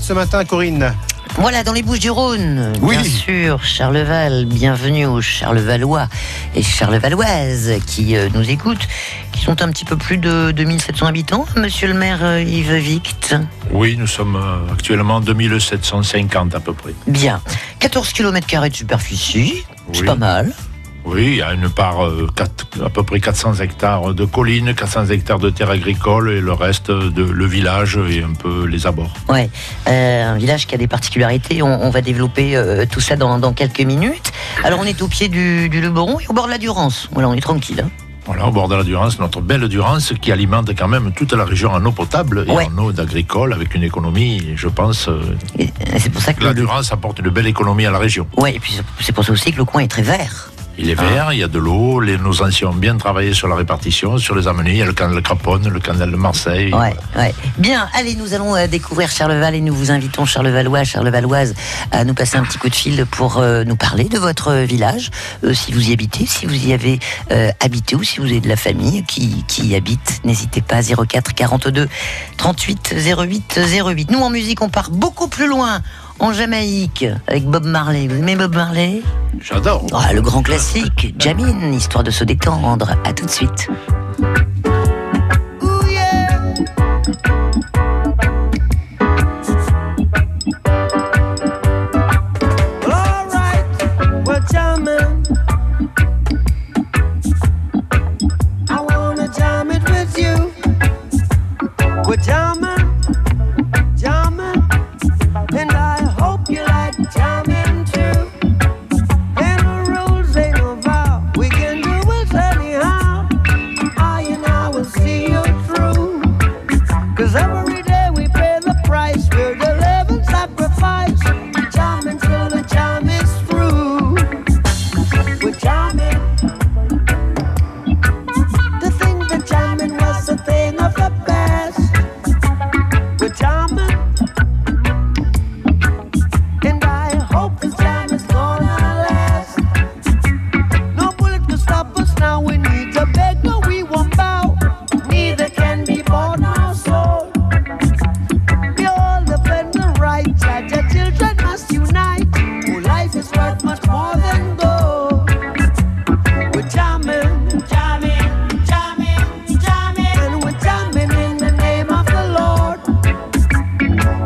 balade ce matin, Corinne Voilà, dans les Bouches du Rhône, Oui. bien sûr, Charleval, bienvenue aux Charlevalois et Charlevalloises qui euh, nous écoutent, qui sont un petit peu plus de 2700 habitants, monsieur le maire euh, Yves Vict. Oui, nous sommes euh, actuellement 2750 à peu près. Bien, 14 km de superficie, c'est pas mal. Oui, il y a une part, euh, à peu près 400 hectares de collines, 400 hectares de terres agricoles et le reste de le village et un peu les abords. Ouais, euh, un village qui a des particularités. On, on va développer euh, tout ça dans, dans quelques minutes. Alors, on est au pied du, du Luberon et au bord de la Durance. Voilà, on est tranquille. hein. Voilà, au bord de la Durance, notre belle Durance qui alimente quand même toute la région en eau potable et Ouais. en eau d'agricole avec une économie, je pense, euh, c'est pour ça que la Durance apporte une belle économie à la région. Ouais, et puis c'est pour ça aussi que le coin est très vert. Il est vert, il y a de l'eau, nos anciens ont bien travaillé sur la répartition, sur les amener, il y a le canal de Craponne, le canal de Marseille. Ouais, ouais. Bien, allez, nous allons euh, découvrir Charleval et nous vous invitons, Charlevallois, Charlevalloises, à nous passer un petit coup de fil pour euh, nous parler de votre village, euh, si vous y habitez, si vous y avez habité ou si vous avez de la famille qui, qui y habite. N'hésitez pas, 04 42 38 08 08. Nous, en musique, on part beaucoup plus loin. En Jamaïque, avec Bob Marley. Vous aimez Bob Marley? J'adore. Ah, Le grand classique, Jamine, histoire de se détendre. À tout de suite.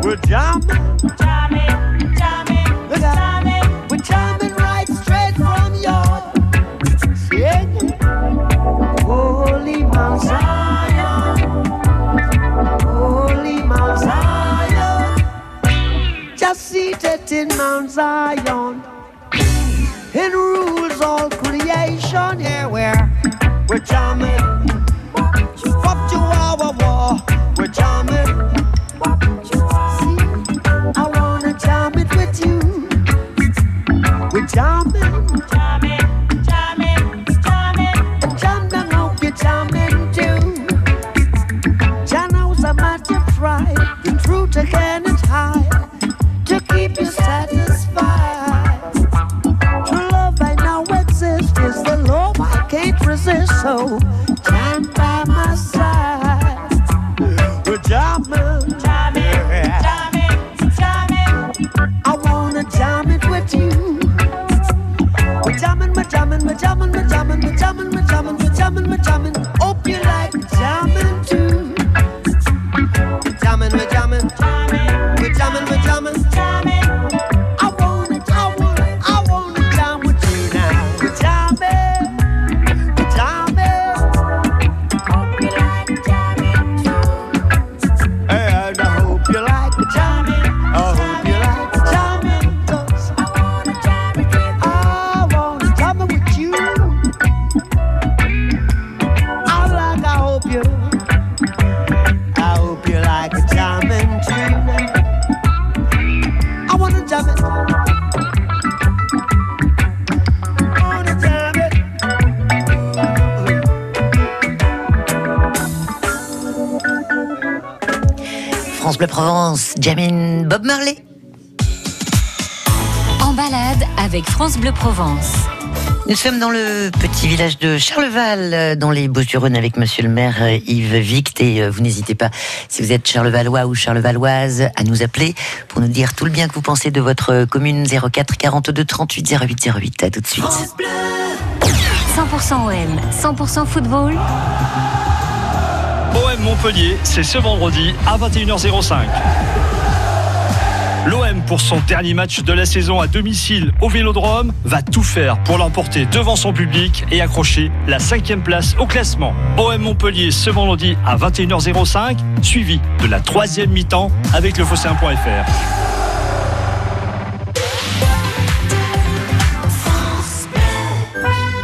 We're jamming, jamming, jamming, jamming. We're jamming right straight from your singing. Holy Mount Zion, Holy Mount Zion, just seated in Mount Zion, and rules all creation. Yeah, we're we're jamming. Jam by my side. We're jamming, jamming, jamming, jamming. I wanna jam it with you. We're jamming, we're jamming, we're jamming, we're jamming, we're jamming, we're jamming, we're jamming, we're jamming. Provence, Jamine Bob Marley. En balade avec France Bleu Provence. Nous sommes dans le petit village de Charleval, euh, dans les Bouches-du-Rhône, avec Monsieur le maire euh, Yves Vict. Et euh, vous n'hésitez pas, si vous êtes Charlevalois ou Charlevaloise, à nous appeler pour nous dire tout le bien que vous pensez de votre commune 04 42 38 08 08. À tout de suite. 100% OM, 100% football. OM Montpellier, c'est ce vendredi à 21h05. L'OM, pour son dernier match de la saison à domicile au Vélodrome, va tout faire pour l'emporter devant son public et accrocher la cinquième place au classement. OM Montpellier ce vendredi à 21h05, suivi de la troisième mi-temps avec le Fosséen.fr.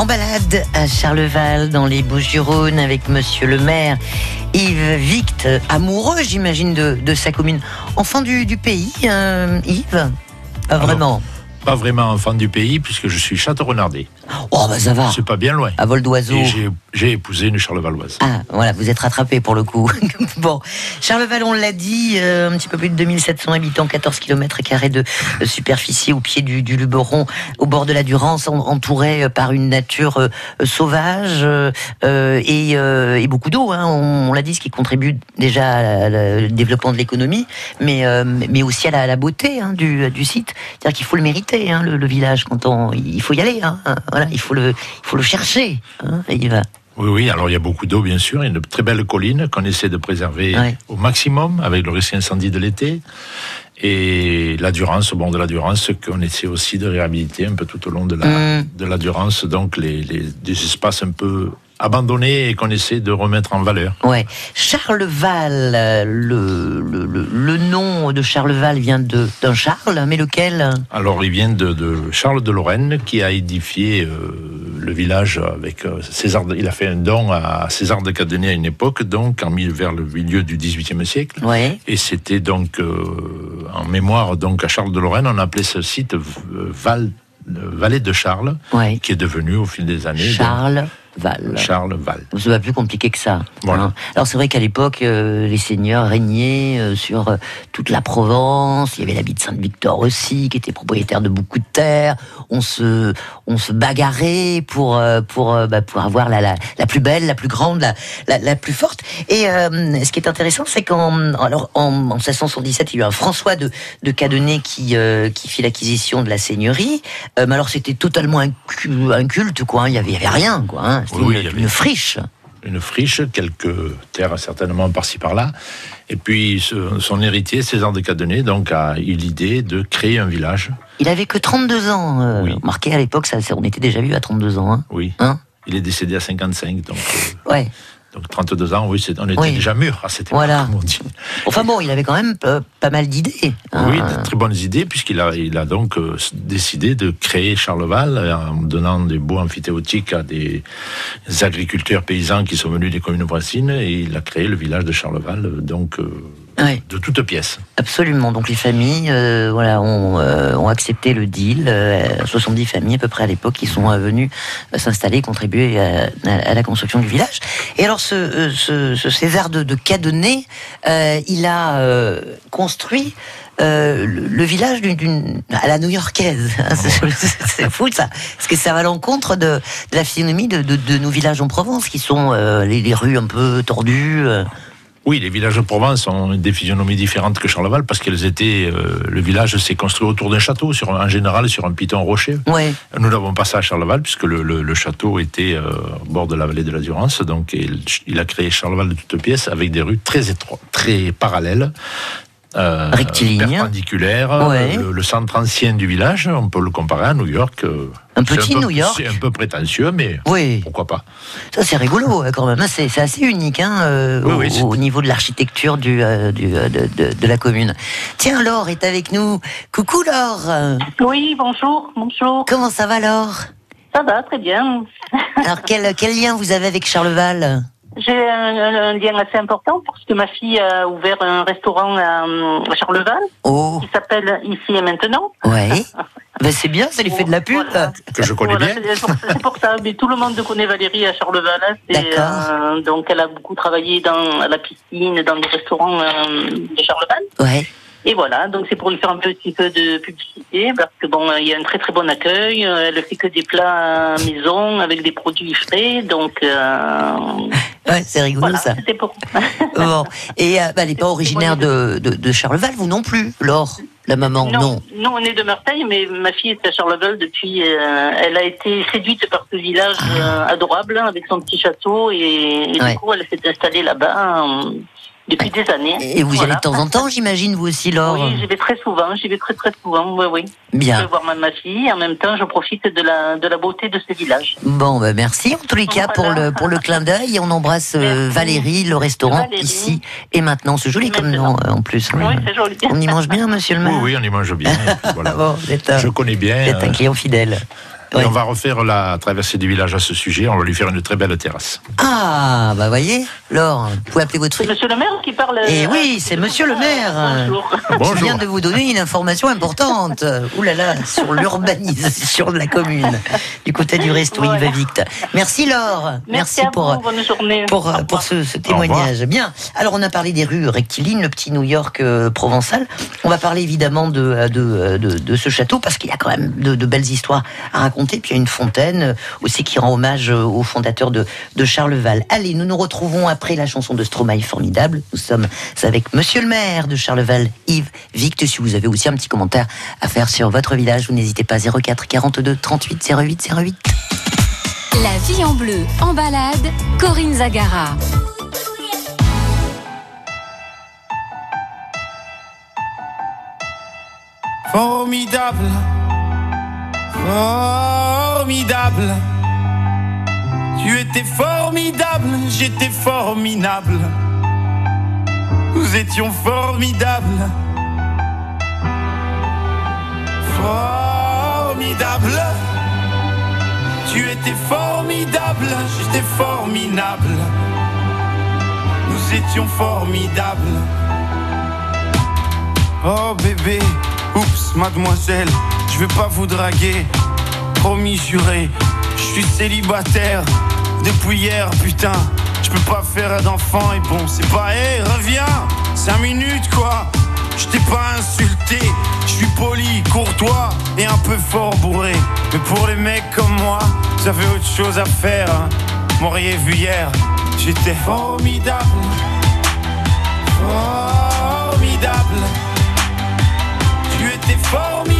En balade à Charleval, dans les Bouches-du-Rhône, avec Monsieur le maire Yves Vict, amoureux, j'imagine, de, de sa commune. Enfant du, du pays, euh, Yves? Pas Vraiment Pas vraiment enfant du pays, puisque je suis château-renardais. Oh, bah ça va. C'est pas bien loin. À vol d'oiseau. Et j'ai- épousé une Charlevaloise. Ah, voilà, vous êtes rattrapé pour le coup. bon, Charleval, on l'a dit, euh, un petit peu plus de 2700 habitants, 14 km de superficie au pied du, du Luberon, au bord de la Durance, en- entouré euh, par une nature euh, sauvage euh, et, et beaucoup d'eau. Hein, on, on l'a dit, ce qui contribue déjà à la- le développement de l'économie, mais, mais aussi à la, à la beauté hein, du, du site. C'est-à-dire qu'il faut le mériter, hein, le, le village, quand on, il faut y aller. Hein, voilà, il faut le, il faut le chercher. Hein, et il va. Oui, oui, alors il y a beaucoup d'eau, bien sûr. Il y a une très belle colline qu'on essaie de préserver Ouais. au maximum avec le risque incendie de l'été. Et la Durance, au bord de la Durance, qu'on essaie aussi de réhabiliter un peu tout au long de la, Mm. de la Durance. Donc, les, les- des espaces un peu abandonnés et qu'on essaie de remettre en valeur. Ouais. Charleval, euh, le, le, le, le nom de Charleval vient de- d'un Charles, mais lequel? Alors, il vient de, de Charles de Lorraine qui a édifié euh, le village avec euh, César. de- il a fait un don à César de Cadenet à une époque, donc en vers le milieu du XVIIIe siècle. Ouais. Et c'était donc euh, en mémoire donc à Charles de Lorraine, on appelait ce site Val, Vallée de Charles, Ouais. qui est devenu au fil des années donc, Charles Val. Charles Val. C'est pas plus compliqué que ça. Voilà. hein. Alors c'est vrai qu'à l'époque, euh, les seigneurs régnaient euh, sur euh, toute la Provence. Il y avait l'habit de Sainte-Victor aussi, qui était propriétaire de beaucoup de terres. On se, on se bagarrait pour pour bah, pour avoir la, la la plus belle, la plus grande, la la, la plus forte. Et ce qui est intéressant, c'est qu'en alors en, en 1677, il y a eu un François de de Cadenet qui qui fit l'acquisition de la seigneurie. Mais alors c'était totalement un, cu- un culte quoi. hein. Il y avait il y avait rien quoi. hein. Oui, une, friche. Une friche, quelques terres certainement par-ci par-là. Et puis son héritier, César de Cadenet, donc a eu l'idée de créer un village. Il avait que 32 ans. Euh, Oui. Marqué à l'époque, on était déjà vu à 32 ans. Hein. Oui. Hein Il est décédé à 55, donc, euh, ouais. Donc 32 ans, oui, on était Oui. déjà mûr à cette époque, Voilà. comme on dit. Enfin bon, il avait quand même euh, pas mal d'idées. hein. Oui, de très bonnes idées, puisqu'il a, il a donc euh, décidé de créer Charleval euh, en donnant des beaux amphithéotiques à des agriculteurs paysans qui sont venus des communes voisines, et il a créé le village de Charleval, donc euh, De toutes pièces. absolument. Donc les familles, euh, voilà, ont, euh, ont accepté le deal. Euh, 70 familles à peu près à l'époque qui sont euh, venues euh, s'installer, contribuer à, à- à la construction du village. Et alors ce, euh, ce, ce César de, de Cadenet, euh, il a euh, construit euh, le, le village d'une- d'une à la new-yorkaise. C'est- C'est fou ça, parce que ça va à l'encontre de, de la physionomie de, de- de nos villages en Provence, qui sont euh, les, les rues un peu tordues. Oui, les villages de Provence ont des physionomies différentes que Charleval, parce qu'elles étaient. euh, le village s'est construit autour d'un château, sur, un- en général sur un piton rocher. Ouais. Nous n'avons pas ça à Charleval, puisque le, le- le château était euh, au bord de la vallée de la Durance. Donc, il, il a créé Charleval de toutes pièces avec des rues très étroites, très parallèles, euh, Rectiligne. perpendiculaire. Ouais. Le, le centre ancien du village, on peut le comparer à New York. euh, Un petit peu- New York. C'est un peu prétentieux, mais Oui, pourquoi pas. ça c'est rigolo hein, quand même. C'est c'est assez unique hein, euh, Oui, au, oui, c'est- au niveau de l'architecture du, euh, du, euh, de, de- de la commune. Tiens, Laure est avec nous. Coucou Laure. Oui, bonjour, bonjour. Comment ça va Laure? Ça va, très bien. Alors quel, quel lien vous avez avec Charleval? J'ai un, un lien assez important parce que ma fille a ouvert un restaurant à, à Charleval Oh, qui s'appelle Ici et Maintenant. ouais. ben, c'est bien, ça lui fait de la pub. Voilà. Que je connais Voilà, bien. c'est pour, ça. Mais tout le monde connaît Valérie à Charleval. hein. D'accord. euh, donc elle a beaucoup travaillé dans à la piscine, dans les restaurants euh, de Charleval. Ouais. Et voilà, donc c'est pour lui faire un petit peu de publicité, parce que bon, il y a un très très bon accueil. euh, Elle fait que des plats maison avec des produits frais, donc euh, Ouais, c'est rigolo voilà, ça. c'était pour. Bon. Et euh, bah, elle n'est pas originaire de, de, de Charleval, vous non plus, Laure, la maman, non. non, non, on est de Marseille, mais ma fille est à Charleval depuis. euh, elle a été séduite par ce village euh, adorable hein, avec son petit château, et, et Ah. Ouais. du coup, elle s'est installée là-bas depuis des années. Et vous y Voilà. allez de temps en temps, j'imagine, vous aussi, Laure Oui, j'y vais très souvent. J'y vais très très souvent. Oui, oui. Je Bien. vais voir ma, ma fille. Et en même temps, je profite de la de la beauté de ce village. Bon, bah, merci en tous les cas pour le, pour le clin d'œil. On embrasse euh, Merci. Valérie, le restaurant Valérie. ici et maintenant. C'est joli comme nom euh, en plus. Oui, c'est joli. On y mange bien, monsieur le maire oui, on y mange bien. voilà. Bon, Je connais bien. vous êtes un euh, client fidèle. Et on va refaire la traversée du village à ce sujet. On va lui faire une très belle terrasse. Ah, bah voyez, Laure, vous pouvez appeler votre C'est. Monsieur le maire qui parle. Eh euh, oui, c'est Monsieur le maire. Bonjour. Je viens de vous donner une information importante. Ouh là là, sur l'urbanisation de la commune, du côté du resto Voilà. Yves Vict. Merci Laure. Merci, à pour vous. Bonne journée. pour, euh, pour ce, ce témoignage. Bien. Alors, on a parlé des rues rectilignes, le petit New York euh, provençal. On va parler évidemment de, euh, de, euh, de, de ce château parce qu'il y a quand même de, de belles histoires à raconter. Puis il y a une fontaine euh, aussi qui rend hommage euh, au fondateur de, de Charleval. Allez, nous nous retrouvons après la chanson de Stromae formidable. Nous sommes avec Monsieur le maire de Charleval, Yves Vict. Si vous avez aussi un petit commentaire à faire sur votre village, vous n'hésitez pas 04 42 38 08 08. La vie en bleu, en balade, Corinne Zagara. Formidable, formidable. Tu étais formidable, j'étais formidable. Nous étions formidables. Formidable. Tu étais formidable, j'étais formidable. Nous étions formidables. Oh bébé, oups, mademoiselle, je vais pas vous draguer. Promis juré, je suis célibataire depuis hier, putain. Je peux pas faire d'enfant et bon, c'est pas, hé, reviens, 5 minutes quoi. Je t'ai pas insulté, je suis poli, courtois et un peu fort bourré. Mais pour les mecs comme moi, vous avez autre chose à faire. Hein. M'auriez vu hier, j'étais formidable. Formidable. Tu étais formidable,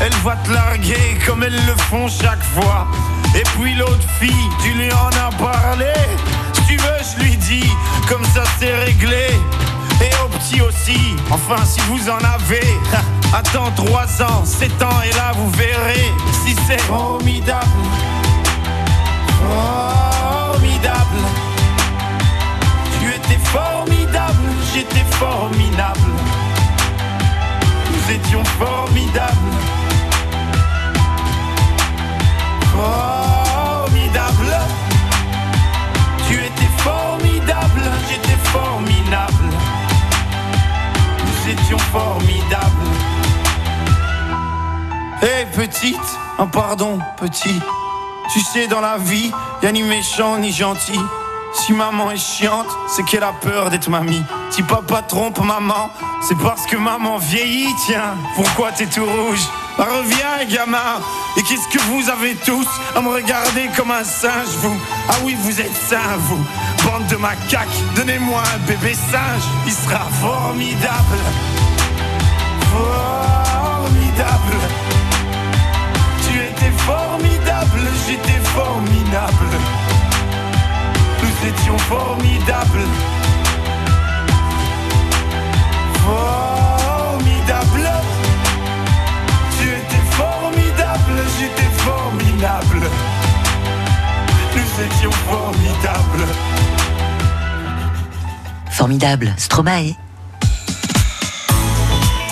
Elle va te larguer comme elles le font chaque fois. Et puis l'autre fille, tu lui en as parlé. Si tu veux, je lui dis, comme ça c'est réglé. Et au petit aussi, enfin si vous en avez. Attends 3 ans, 7 ans, et là vous verrez si c'est formidable. Formidable. Tu étais formidable, j'étais formidable. Nous étions formidables. Formidable. Tu étais formidable, j'étais formidable. Nous étions formidables. Hé petite, un pardon petit. Tu sais dans la vie, y a ni méchant ni gentil. Si maman est chiante, c'est qu'elle a peur d'être mamie. Si papa trompe maman, c'est parce que maman vieillit, tiens. Pourquoi t'es tout rouge? Reviens, gamin. Et qu'est-ce que vous avez tous à me regarder comme un singe, vous? Ah oui, vous êtes sains, vous. Bande de macaques, donnez-moi un bébé singe. Il sera formidable. Formidable. Tu étais formidable, j'étais formidable. Nous étions formidables. Formidable, Stromae.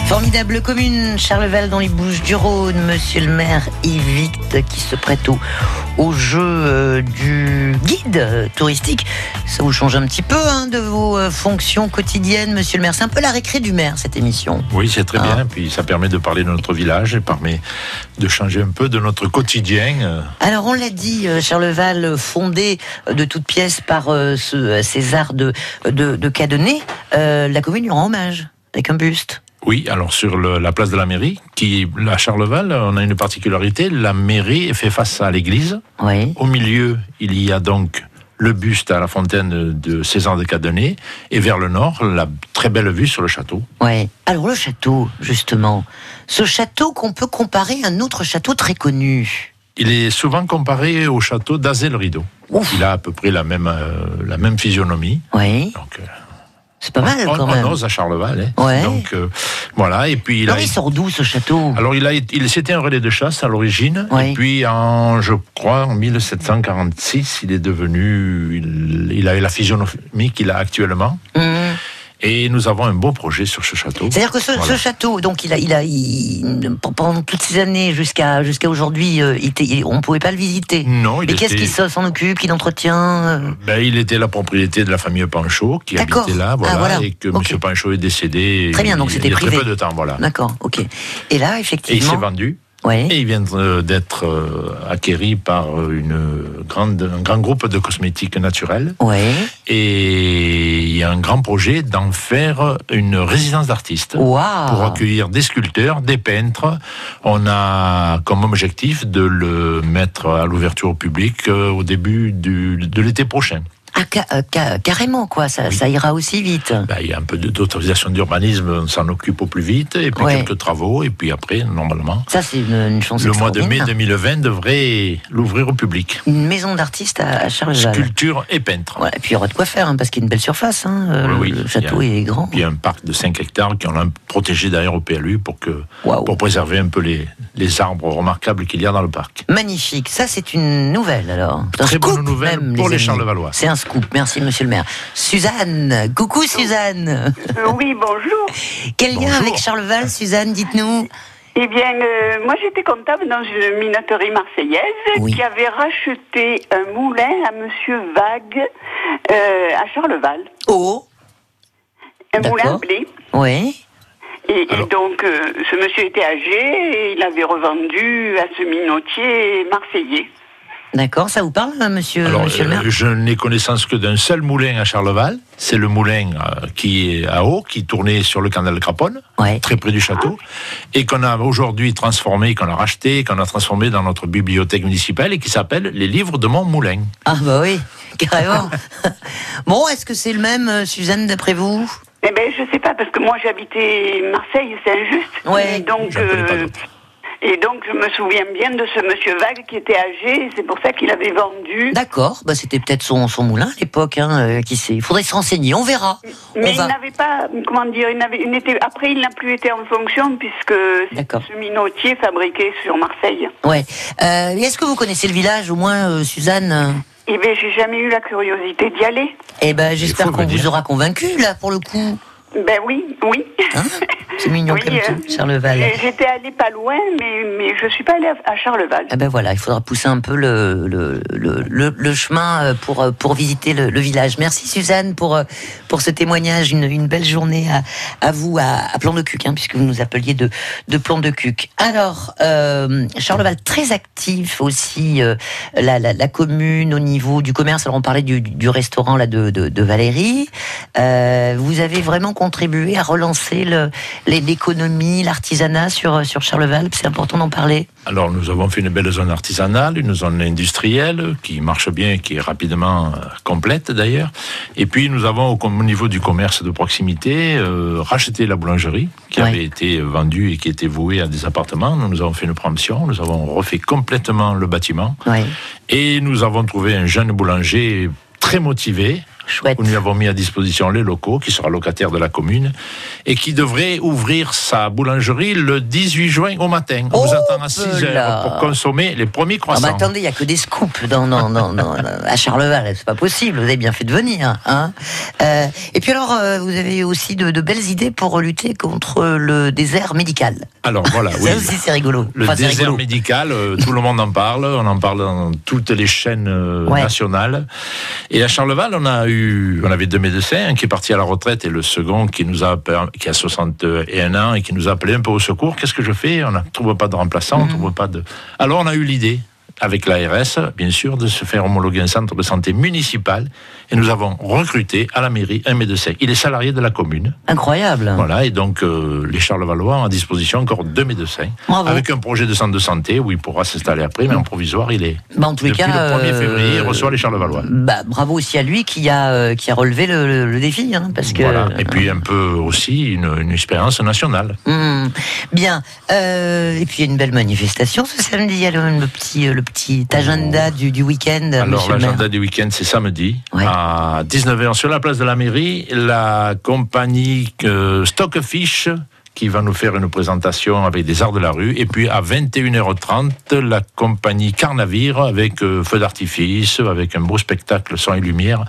Formidable commune, Charleval dans les Bouches du Rhône, monsieur le maire Yves Vict qui se prête au, au jeu euh, du guide euh, touristique. Ça vous change un petit peu hein, de vos euh, fonctions quotidiennes, monsieur le maire? C'est un peu la récré du maire, cette émission. Oui, c'est très Ah. bien. Puis ça permet de parler de notre village et permet de changer un peu de notre quotidien. Alors on l'a dit, Charleval, fondé de toutes pièces par euh, ce César de, de, de Cadenet, euh, la commune lui rend hommage avec un buste. Oui, alors sur le- la place de la mairie, qui à Charleval, on a une particularité. La mairie fait face à l'église. Oui. Au milieu, il y a donc le buste à la fontaine de César de Cadenet, et vers le nord, la très belle vue sur le château. Ouais. Alors le château, justement, ce château qu'on peut comparer à un autre château très connu. Il est souvent comparé au château d'Azel-Rideau. Ouf. Il a à peu près la même, euh, la même physionomie. Oui. Donc, euh, C'est pas mal on, quand on même. ose à Charleval. hein. Ouais. Donc euh, voilà. Et puis il Alors a. il sort d'où ce château? Alors il a, il c'était un relais de chasse à l'origine. Oui. Et puis en, je crois, en 1746, il est devenu, il, il a eu la physionomie qu'il a actuellement. Hum. Et nous avons un beau projet sur ce château. C'est-à-dire que ce, Voilà. ce château, donc il a, il a, il- pendant toutes ces années jusqu'à jusqu'à aujourd'hui, euh, on pouvait pas le visiter. Non, il Mais qu'est-ce qui s'en occupe, qui l'entretient euh? Ben, il était la propriété de la famille Panchaud qui habitait là, Ah, voilà, voilà. et que Ok. M. Panchaud est décédé. Très bien, donc c'était il y a privé. très peu de temps, voilà. D'accord, ok. Et là, Et il effectivement, s'est vendu. Ouais. Et il vient euh, d'être euh, acquéri par une grande, un grand groupe de cosmétiques naturels. Ouais. Et il y a un grand projet d'en faire une résidence d'artistes. Pour accueillir des sculpteurs, des peintres. On a comme objectif de le mettre à l'ouverture au public euh, au début du- de l'été prochain. Ah, ca- euh, ca- carrément, quoi, ça, ça ira aussi vite. Ben, il y a un peu d'autorisation d'urbanisme, on s'en occupe au plus vite, et puis Ouais. quelques travaux, et puis après, normalement, Ça, c'est une, une chance le mois de mai extraordinaire. 2020 devrait l'ouvrir au public. Une maison d'artistes à, à Charleval. Sculpture et peintre. Ouais, et puis il y aura de quoi faire, hein, parce qu'il y a une belle surface. Hein, euh, oui. le château a- est grand. Puis il y a un parc de 5 hectares qu'on a protégé d'ailleurs au PLU pour, que, pour préserver un peu les, les arbres remarquables qu'il y a dans le parc. Magnifique. Ça, c'est une nouvelle alors. Très bonne nouvelle même, pour les amis. Charlevallois. C'est un scoop. Merci, monsieur le maire. Suzanne. Coucou, Suzanne. Euh, oui, bonjour. Quel lien avec Charleval, Suzanne Dites-nous. Eh bien, euh, moi j'étais comptable dans une minoterie marseillaise Oui. qui avait racheté un moulin à Monsieur Vague euh, à Charleval. Oh. Un moulin à blé. Oui. Et, et Alors- donc, euh, ce monsieur était âgé et il avait revendu à ce minotier marseillais. D'accord. Ça vous parle, monsieur, Alors, monsieur le maire euh, je n'ai connaissance que d'un seul moulin à Charleval. C'est le moulin euh, qui est à eau, qui tournait sur le canal de Craponne, Ouais. très près du château, et qu'on a aujourd'hui transformé, qu'on a racheté, qu'on a transformé dans notre bibliothèque municipale et qui s'appelle Les livres de mon moulin. Ah, bah oui, carrément. bon, est-ce que c'est le même, euh, Suzanne, d'après vous? Eh bien, je sais pas, parce que moi j'habitais Marseille, c'est injuste. Ouais. Donc, Et donc, je me souviens bien de ce monsieur Vague qui était âgé, et c'est pour ça qu'il avait vendu. D'accord. Bah, c'était peut-être son, son moulin à l'époque. Hein, euh, qui sait. Il faudrait se renseigner. On verra. Mais On il va. n'avait pas, comment dire, il n'avait, il n'était, après il n'a plus été en fonction puisque D'accord. ce minotier fabriqué sur Marseille. Ouais. Euh, Est-ce que vous connaissez le village, au moins, euh, Suzanne? Eh bien, j'ai jamais eu la curiosité d'y aller. Eh ben, j'espère qu'on vous aura convaincu là pour le coup. Ben oui, oui. C'est mignon Oui, comme euh, tout, Charleval. J'ai- J'étais allée pas loin, mais, mais je suis pas allée à Charleval. Ah ben voilà, il faudra pousser un peu le, le, le, chemin euh, pour, euh, pour visiter le, le village. Merci Suzanne pour, euh, pour ce témoignage. Une, une belle journée à, à vous, à, à Plan de Cuc, hein, puisque vous nous appeliez de, de Plan de Cuc. Alors, euh, Charleval, très actif aussi, euh, la, la, la commune au niveau du commerce. Alors on parlait du, du restaurant là, de, de, de Valérie. Euh, vous avez vraiment contribué à relancer l'économie, l'artisanat sur, sur Charleval. C'est important d'en parler. Alors, nous avons fait une belle zone artisanale, une zone industrielle qui marche bien, qui est rapidement euh, complète d'ailleurs. Et puis, nous avons au, niveau du commerce de proximité euh, racheté la boulangerie qui Ouais. avait été vendue et qui était vouée à des appartements. Nous, nous avons fait une promotion, nous avons refait complètement le bâtiment Ouais. et nous avons trouvé un jeune boulanger très motivé. Chouette. Nous lui avons mis à disposition les locaux, qui sera locataire de la commune, et qui devrait ouvrir sa boulangerie le 18 juin au matin. On vous attend à 6 là. heures pour consommer les premiers Ah croissants. bah attendez, il n'y a que des scoops dans, dans, dans, dans- à Charleval, c'est pas possible, vous avez bien fait de venir. Hein Euh, et puis alors, euh, vous avez aussi de, de belles idées pour lutter contre le désert médical. Alors voilà, oui. Ça aussi c'est rigolo. Le Enfin, désert rigolo. médical, euh, tout le monde en parle, on en parle dans toutes les chaînes Ouais. nationales. Et à Charleval, on a eu, on avait deux médecins, un qui est parti à la retraite et le second qui nous a, qui a 61 ans et qui nous a appelé un peu au secours. Qu'est-ce que je fais? On ne trouve pas de remplaçant, on trouve pas de. Alors on a eu l'idée avec l'ARS, bien sûr, de se faire homologuer un centre de santé municipal. Et nous avons recruté à la mairie un médecin. Il est salarié de la commune. Incroyable. Voilà, et donc euh, les Charlevalois ont à disposition encore deux médecins, Bravo. avec un projet de centre de santé où il pourra s'installer après, mais en provisoire, il est. Bah, en tous les cas, le 1er euh, février, il reçoit les Charlevalois. Bah, bravo aussi à lui qui a, euh, qui a relevé le, le- le défi, hein, parce que. Voilà. Et puis un peu aussi une, une expérience nationale. Hmm, bien. Euh, et puis une belle manifestation ce samedi. Il y a le, le petit, le petit agenda du, du week-end. Alors l'agenda du week-end, c'est samedi Ouais. à 19h sur la place de la mairie. La compagnie euh, Stockfish qui va nous faire une présentation avec des arts de la rue. Et puis à 21h30, la compagnie Carnavire avec euh, feu d'artifice, avec un beau spectacle son et lumière.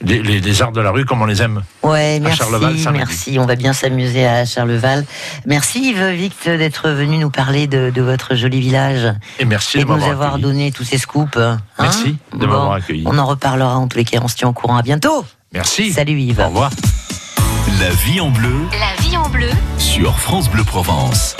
Les, les- les arts de la rue comme on les aime. Ouais, à merci, Charleval samedi. merci. On va bien s'amuser à Charleval. Merci Yves Vict d'être venu nous parler de, de votre joli village Et merci et de de nous avoir accueilli. donné tous ces scoops. hein. Merci de Bon, m'avoir accueilli. On en reparlera en tous les cas. On se tient au courant. À bientôt. Merci. Salut Yves. Au revoir. La vie en bleu La vie en bleu sur France Bleu Provence.